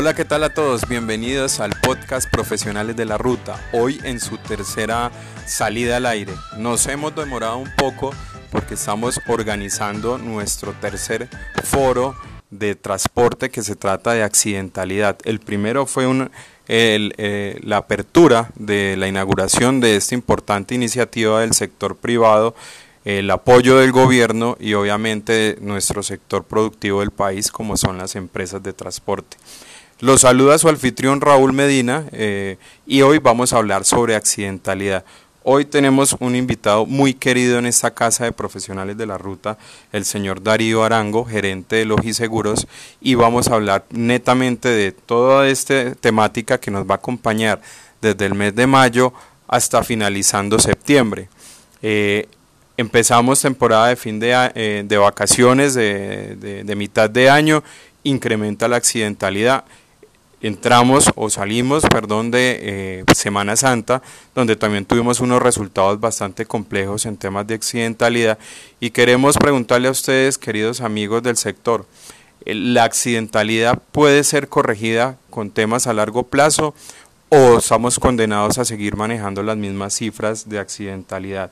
Hola, ¿qué tal a todos? Bienvenidos al podcast Profesionales de la Ruta. Hoy en su tercera salida al aire. Nos hemos demorado un poco porque estamos organizando nuestro tercer foro de transporte que se trata de accidentalidad. El primero fue un, eh, la apertura de la inauguración de esta importante iniciativa del sector privado el apoyo del gobierno y obviamente nuestro sector productivo del país como son las empresas de transporte. Los saluda su anfitrión Raúl Medina eh, y hoy vamos a hablar sobre accidentalidad. Hoy tenemos un invitado muy querido en esta casa de profesionales de la ruta, el señor Darío Arango, gerente de Logiseguros, y vamos a hablar netamente de toda esta temática que nos va a acompañar desde el mes de mayo hasta finalizando septiembre. Eh, empezamos temporada de fin de, eh, de vacaciones de, de mitad de año, incrementa la accidentalidad entramos o salimos, perdón, de eh, Semana Santa, donde también tuvimos unos resultados bastante complejos en temas de accidentalidad y queremos preguntarle a ustedes, queridos amigos del sector, eh, ¿la accidentalidad puede ser corregida con temas a largo plazo o estamos condenados a seguir manejando las mismas cifras de accidentalidad?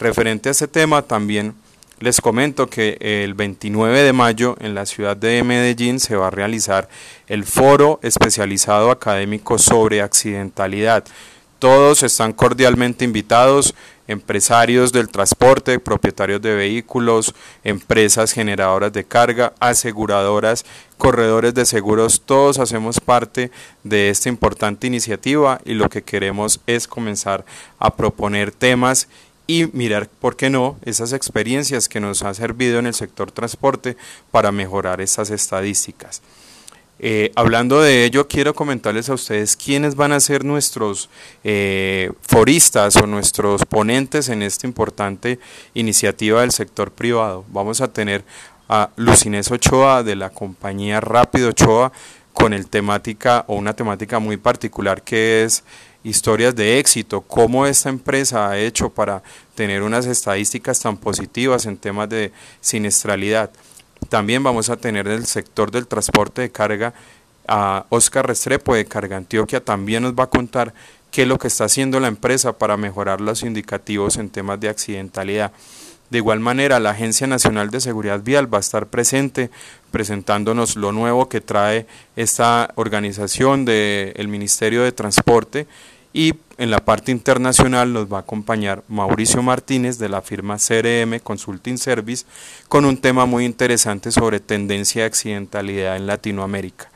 Referente a ese tema también les comento que el 29 de mayo en la ciudad de Medellín se va a realizar el foro especializado académico sobre accidentalidad. Todos están cordialmente invitados, empresarios del transporte, propietarios de vehículos, empresas generadoras de carga, aseguradoras, corredores de seguros, todos hacemos parte de esta importante iniciativa y lo que queremos es comenzar a proponer temas y mirar, ¿por qué no?, esas experiencias que nos han servido en el sector transporte para mejorar estas estadísticas. Eh, hablando de ello, quiero comentarles a ustedes quiénes van a ser nuestros eh, foristas o nuestros ponentes en esta importante iniciativa del sector privado. Vamos a tener a Lucinés Ochoa de la compañía Rápido Ochoa con el temática o una temática muy particular que es historias de éxito, cómo esta empresa ha hecho para tener unas estadísticas tan positivas en temas de siniestralidad. También vamos a tener el sector del transporte de carga a Oscar Restrepo de Carga Antioquia, también nos va a contar qué es lo que está haciendo la empresa para mejorar los indicativos en temas de accidentalidad. De igual manera, la Agencia Nacional de Seguridad Vial va a estar presente presentándonos lo nuevo que trae esta organización del Ministerio de Transporte y en la parte internacional nos va a acompañar Mauricio Martínez de la firma CRM Consulting Service con un tema muy interesante sobre tendencia de accidentalidad en Latinoamérica.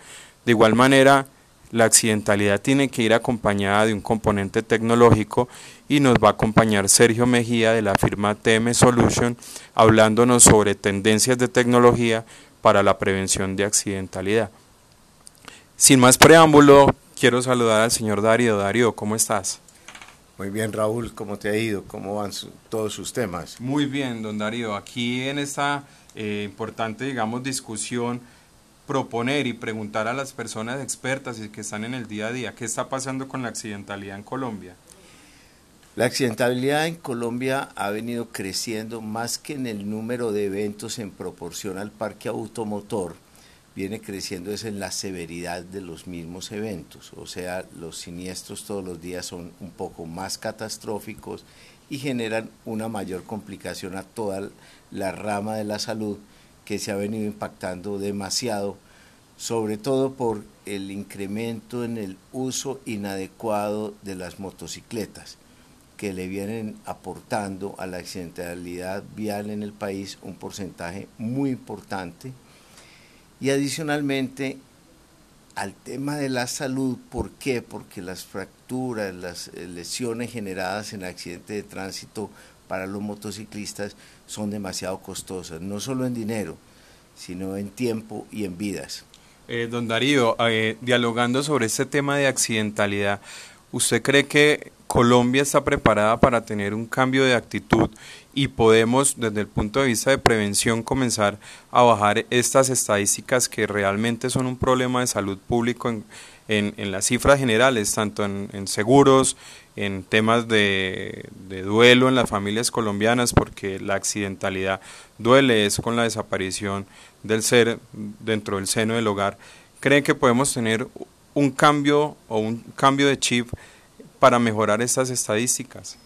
De igual manera, la accidentalidad tiene que ir acompañada de un componente tecnológico y nos va a acompañar Sergio Mejía de la firma TM Solution hablándonos sobre tendencias de tecnología para la prevención de accidentalidad. Sin más preámbulo, quiero saludar al señor Darío. Darío, ¿cómo estás? Muy bien, Raúl, ¿cómo te ha ido? ¿Cómo van todos sus temas? Muy bien, don Darío. Aquí en esta eh, importante, digamos, discusión proponer y preguntar a las personas expertas y que están en el día a día qué está pasando con la accidentalidad en Colombia. La accidentalidad en Colombia ha venido creciendo más que en el número de eventos en proporción al parque automotor, viene creciendo es en la severidad de los mismos eventos, o sea, los siniestros todos los días son un poco más catastróficos y generan una mayor complicación a toda la rama de la salud que se ha venido impactando demasiado, sobre todo por el incremento en el uso inadecuado de las motocicletas, que le vienen aportando a la accidentalidad vial en el país un porcentaje muy importante. Y adicionalmente al tema de la salud, ¿por qué? Porque las fracturas, las lesiones generadas en accidentes de tránsito para los motociclistas son demasiado costosas, no solo en dinero, sino en tiempo y en vidas. Eh, don Darío, eh, dialogando sobre este tema de accidentalidad, ¿usted cree que Colombia está preparada para tener un cambio de actitud y podemos, desde el punto de vista de prevención, comenzar a bajar estas estadísticas que realmente son un problema de salud público en, en, las cifras generales, tanto en, seguros, en temas de, duelo en las familias colombianas, porque la accidentalidad duele, es con la desaparición del ser dentro del seno del hogar. creen que podemos tener un cambio o un cambio de chip para mejorar estas estadísticas?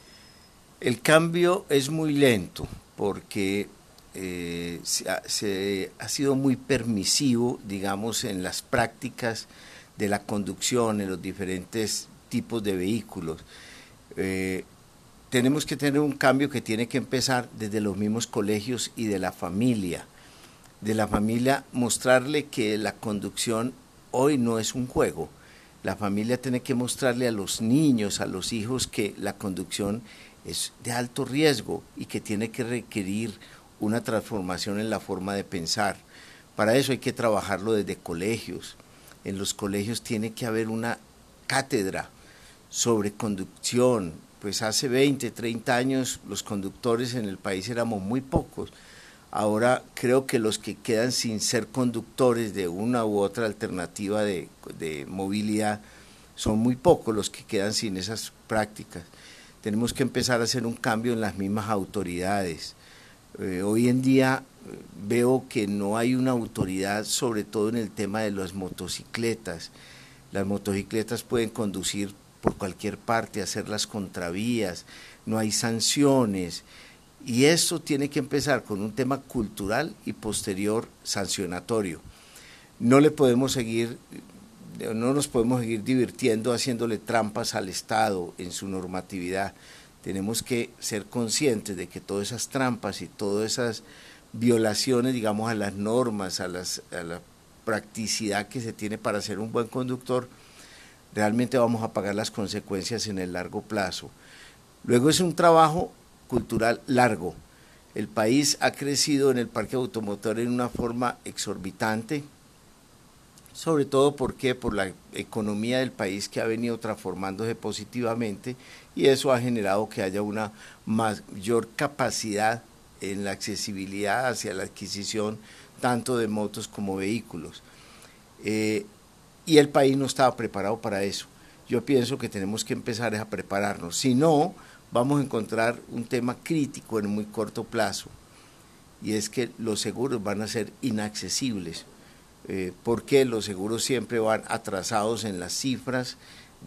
El cambio es muy lento porque eh, se, ha, sido muy permisivo, digamos, en las prácticas de la conducción en los diferentes tipos de vehículos. Eh, tenemos que tener un cambio que tiene que empezar desde los mismos colegios y de la familia. De la familia mostrarle que la conducción hoy no es un juego. La familia tiene que mostrarle a los niños, a los hijos, que la conducción es de alto riesgo y que tiene que requerir una transformación en la forma de pensar. Para eso hay que trabajarlo desde colegios. En los colegios tiene que haber una cátedra sobre conducción. Pues hace 20, 30 años los conductores en el país éramos muy pocos. Ahora creo que los que quedan sin ser conductores de una u otra alternativa de, de movilidad son muy pocos los que quedan sin esas prácticas. Tenemos que empezar a hacer un cambio en las mismas autoridades eh, hoy en día eh, veo que no hay una autoridad, sobre todo en el tema de las motocicletas. Las motocicletas pueden conducir por cualquier parte, hacer las contravías, no hay sanciones. Y eso tiene que empezar con un tema cultural y posterior sancionatorio. No le podemos seguir, no nos podemos seguir divirtiendo haciéndole trampas al Estado en su normatividad tenemos que ser conscientes de que todas esas trampas y todas esas violaciones, digamos, a las normas, a, las, a la practicidad que se tiene para ser un buen conductor, realmente vamos a pagar las consecuencias en el largo plazo. Luego es un trabajo cultural largo. El país ha crecido en el parque automotor en una forma exorbitante, sobre todo porque por la economía del país que ha venido transformándose positivamente y eso ha generado que haya una mayor capacidad en la accesibilidad hacia la adquisición tanto de motos como vehículos. Eh, y el país no estaba preparado para eso. Yo pienso que tenemos que empezar a prepararnos. Si no, vamos a encontrar un tema crítico en muy corto plazo, y es que los seguros van a ser inaccesibles eh, porque los seguros siempre van atrasados en las cifras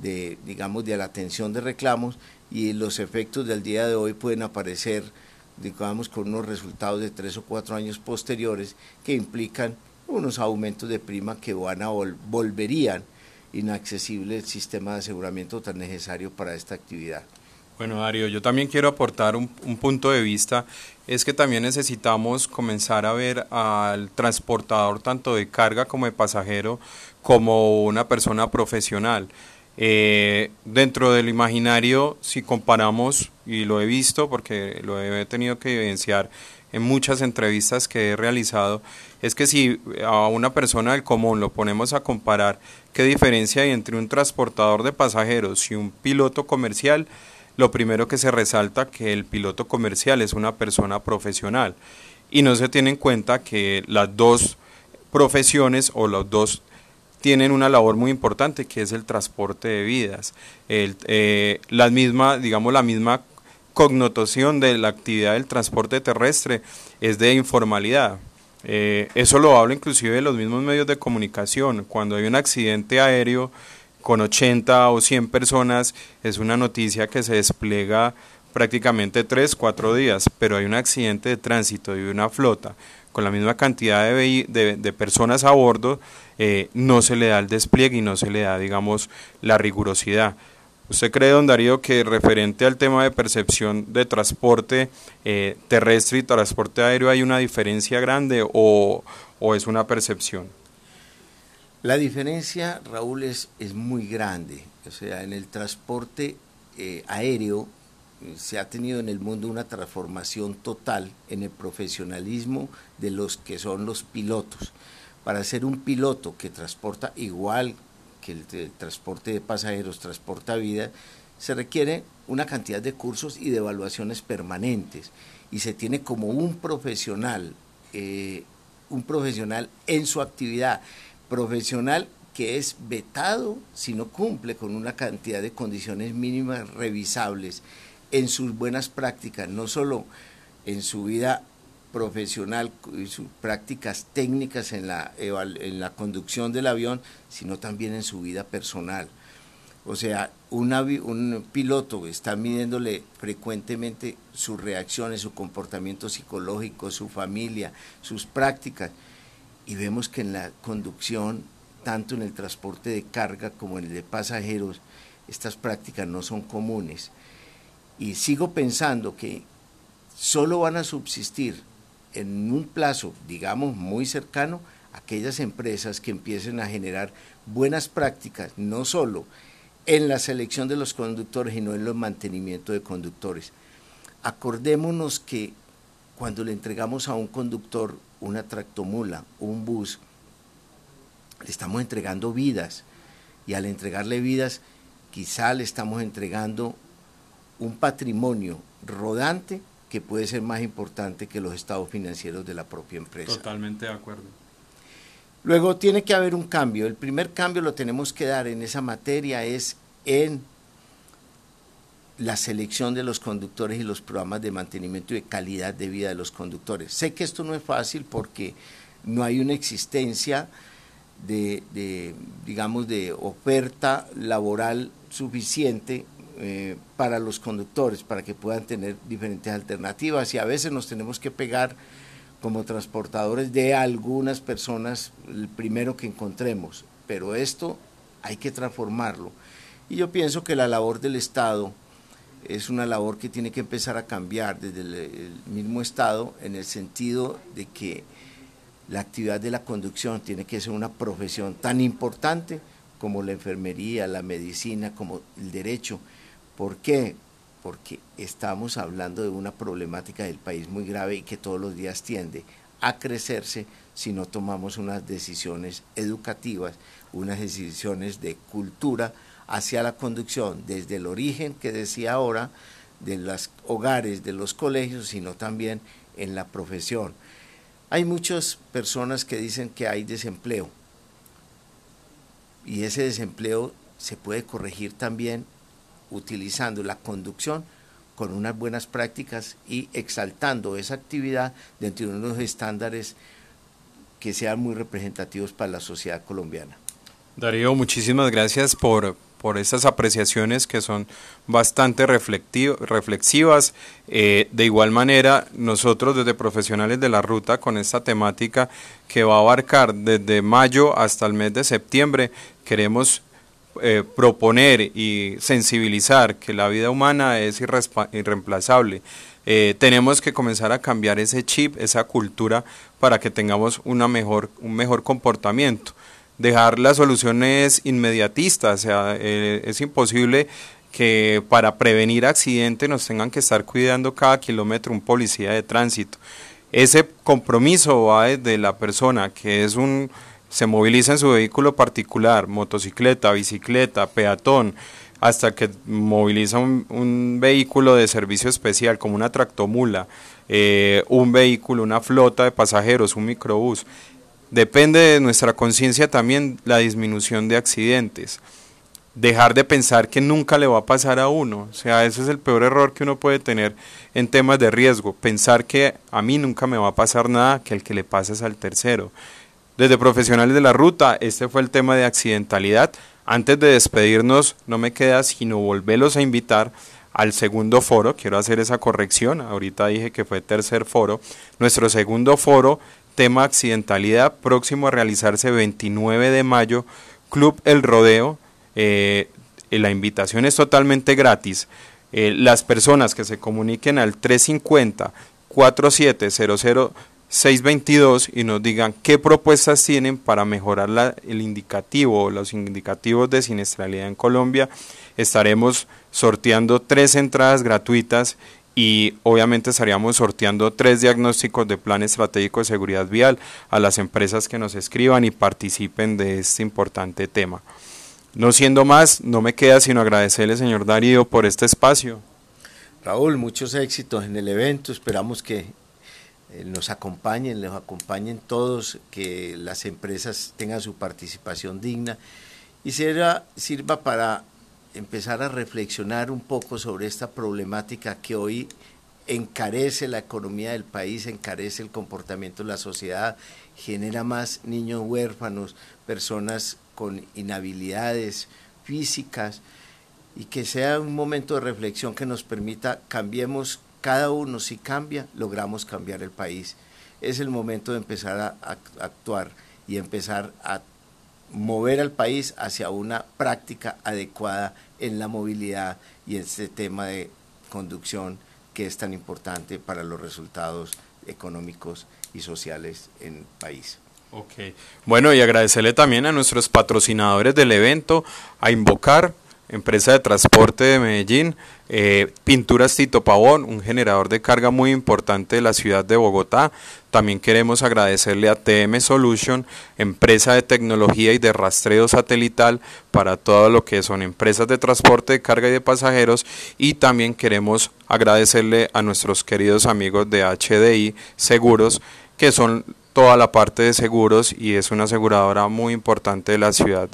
de, digamos, de la atención de reclamos y los efectos del día de hoy pueden aparecer, digamos, con unos resultados de tres o cuatro años posteriores que implican unos aumentos de prima que van a volverían inaccesible el sistema de aseguramiento tan necesario para esta actividad. Bueno, Darío, yo también quiero aportar un, punto de vista, es que también necesitamos comenzar a ver al transportador tanto de carga como de pasajero como una persona profesional. Eh, dentro del imaginario, si comparamos, y lo he visto porque lo he tenido que evidenciar en muchas entrevistas que he realizado, es que si a una persona del común lo ponemos a comparar, ¿qué diferencia hay entre un transportador de pasajeros y un piloto comercial? lo primero que se resalta que el piloto comercial es una persona profesional y no se tiene en cuenta que las dos profesiones o los dos tienen una labor muy importante que es el transporte de vidas. El, eh, la misma, digamos, la misma connotación de la actividad del transporte terrestre es de informalidad. Eh, eso lo habla inclusive de los mismos medios de comunicación. Cuando hay un accidente aéreo, con 80 o 100 personas es una noticia que se despliega prácticamente 3, 4 días, pero hay un accidente de tránsito y una flota con la misma cantidad de, de, personas a bordo, eh, no se le da el despliegue y no se le da, digamos, la rigurosidad. ¿Usted cree, don Darío, que referente al tema de percepción de transporte eh, terrestre y transporte aéreo hay una diferencia grande o, o es una percepción? La diferencia, Raúl, es, es muy grande. O sea, en el transporte eh, aéreo eh, se ha tenido en el mundo una transformación total en el profesionalismo de los que son los pilotos. Para ser un piloto que transporta igual que el, transporte de pasajeros, transporta vida, se requiere una cantidad de cursos y de evaluaciones permanentes. Y se tiene como un profesional, eh, un profesional en su actividad. Profesional que es vetado si no cumple con una cantidad de condiciones mínimas revisables en sus buenas prácticas, no solo en su vida profesional y sus prácticas técnicas en la, en la conducción del avión, sino también en su vida personal. O sea, un piloto está midiéndole frecuentemente sus reacciones, su comportamiento psicológico, su familia, sus prácticas. Y vemos que en la conducción, tanto en el transporte de carga como en el de pasajeros, estas prácticas no son comunes. Y sigo pensando que solo van a subsistir en un plazo, digamos, muy cercano, aquellas empresas que empiecen a generar buenas prácticas, no solo en la selección de los conductores, sino en el mantenimiento de conductores. Acordémonos que cuando le entregamos a un conductor una tractomula, un bus, le estamos entregando vidas y al entregarle vidas quizá le estamos entregando un patrimonio rodante que puede ser más importante que los estados financieros de la propia empresa. Totalmente de acuerdo. Luego tiene que haber un cambio. El primer cambio lo tenemos que dar en esa materia es en la selección de los conductores y los programas de mantenimiento y de calidad de vida de los conductores. Sé que esto no es fácil porque no hay una existencia de, de digamos, de oferta laboral suficiente eh, para los conductores, para que puedan tener diferentes alternativas. Y a veces nos tenemos que pegar como transportadores de algunas personas el primero que encontremos, pero esto hay que transformarlo. Y yo pienso que la labor del Estado es una labor que tiene que empezar a cambiar desde el mismo Estado en el sentido de que la actividad de la conducción tiene que ser una profesión tan importante como la enfermería, la medicina, como el derecho, ¿Por qué? Porque estamos hablando de una problemática del país muy grave y que todos los días tiende a crecerse si no tomamos unas decisiones educativas, unas decisiones de cultura hacia la conducción, desde el origen que decía ahora, de los hogares, de los colegios, sino también en la profesión. Hay muchas personas que dicen que hay desempleo y ese desempleo se puede corregir también utilizando la conducción con unas buenas prácticas y exaltando esa actividad dentro de unos estándares que sean muy representativos para la sociedad colombiana. Darío, muchísimas gracias por, por esas apreciaciones que son bastante reflexivas. Eh, de igual manera, nosotros desde profesionales de la ruta, con esta temática que va a abarcar desde mayo hasta el mes de septiembre, queremos eh, proponer y sensibilizar que la vida humana es irreemplazable. Eh, tenemos que comenzar a cambiar ese chip, esa cultura, para que tengamos una mejor, un mejor comportamiento. Dejar las soluciones inmediatistas, o sea, eh, es imposible que para prevenir accidentes nos tengan que estar cuidando cada kilómetro un policía de tránsito. Ese compromiso va desde la persona que es un se moviliza en su vehículo particular, motocicleta, bicicleta, peatón, hasta que moviliza un, vehículo de servicio especial como una tractomula, eh, un vehículo, una flota de pasajeros, un microbús. Depende de nuestra conciencia también la disminución de accidentes. Dejar de pensar que nunca le va a pasar a uno. O sea, ese es el peor error que uno puede tener en temas de riesgo. Pensar que a mí nunca me va a pasar nada, que el que le pasa es al tercero. Desde Profesionales de la Ruta, este fue el tema de accidentalidad. Antes de despedirnos, no me queda sino volverlos a invitar al segundo foro. Quiero hacer esa corrección. Ahorita dije que fue tercer foro. Nuestro segundo foro, tema accidentalidad, próximo a realizarse 29 de mayo, Club El Rodeo. Eh, la invitación es totalmente gratis. Eh, las personas que se comuniquen al 350 4700 622 y nos digan qué propuestas tienen para mejorar el indicativo o los indicativos de siniestralidad en Colombia. Estaremos sorteando tres entradas gratuitas y obviamente estaríamos sorteando tres diagnósticos de plan estratégico de seguridad vial a las empresas que nos escriban y participen de este importante tema. No siendo más, no me queda sino agradecerle, señor Darío, por este espacio. Raúl, muchos éxitos en el evento. Esperamos que nos acompañen, les acompañen todos, que las empresas tengan su participación digna. Y sirva, sirva para empezar a reflexionar un poco sobre esta problemática que hoy encarece la economía del país, encarece el comportamiento de la sociedad, genera más niños huérfanos, personas con inhabilidades físicas y que sea un momento de reflexión que nos permita cambiemos cada uno, si cambia, logramos cambiar el país. Es el momento de empezar a, actuar y empezar a mover al país hacia una práctica adecuada en la movilidad y en este tema de conducción que es tan importante para los resultados económicos y sociales en el país. Ok, bueno y agradecerle también a nuestros patrocinadores del evento, a Invocar, empresa de transporte de Medellín, eh, Pinturas Tito Pavón, un generador de carga muy importante de la ciudad de Bogotá. También queremos agradecerle a TM Solution, empresa de tecnología y de rastreo satelital para todo lo que son empresas de transporte de carga y de pasajeros. Y también queremos agradecerle a nuestros queridos amigos de HDI Seguros, que son toda la parte de seguros y es una aseguradora muy importante de la ciudad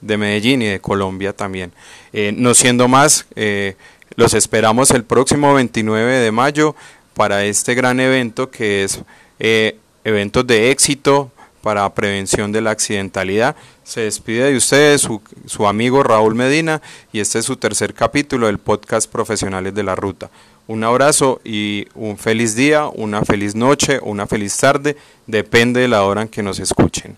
de Medellín y de Colombia también. Eh, no siendo más, eh, los esperamos el próximo 29 de mayo para este gran evento que es eh, eventos de éxito para prevención de la accidentalidad. Se despide de ustedes su, su amigo Raúl Medina y este es su tercer capítulo del podcast Profesionales de la Ruta. Un abrazo y un feliz día, una feliz noche, una feliz tarde, depende de la hora en que nos escuchen.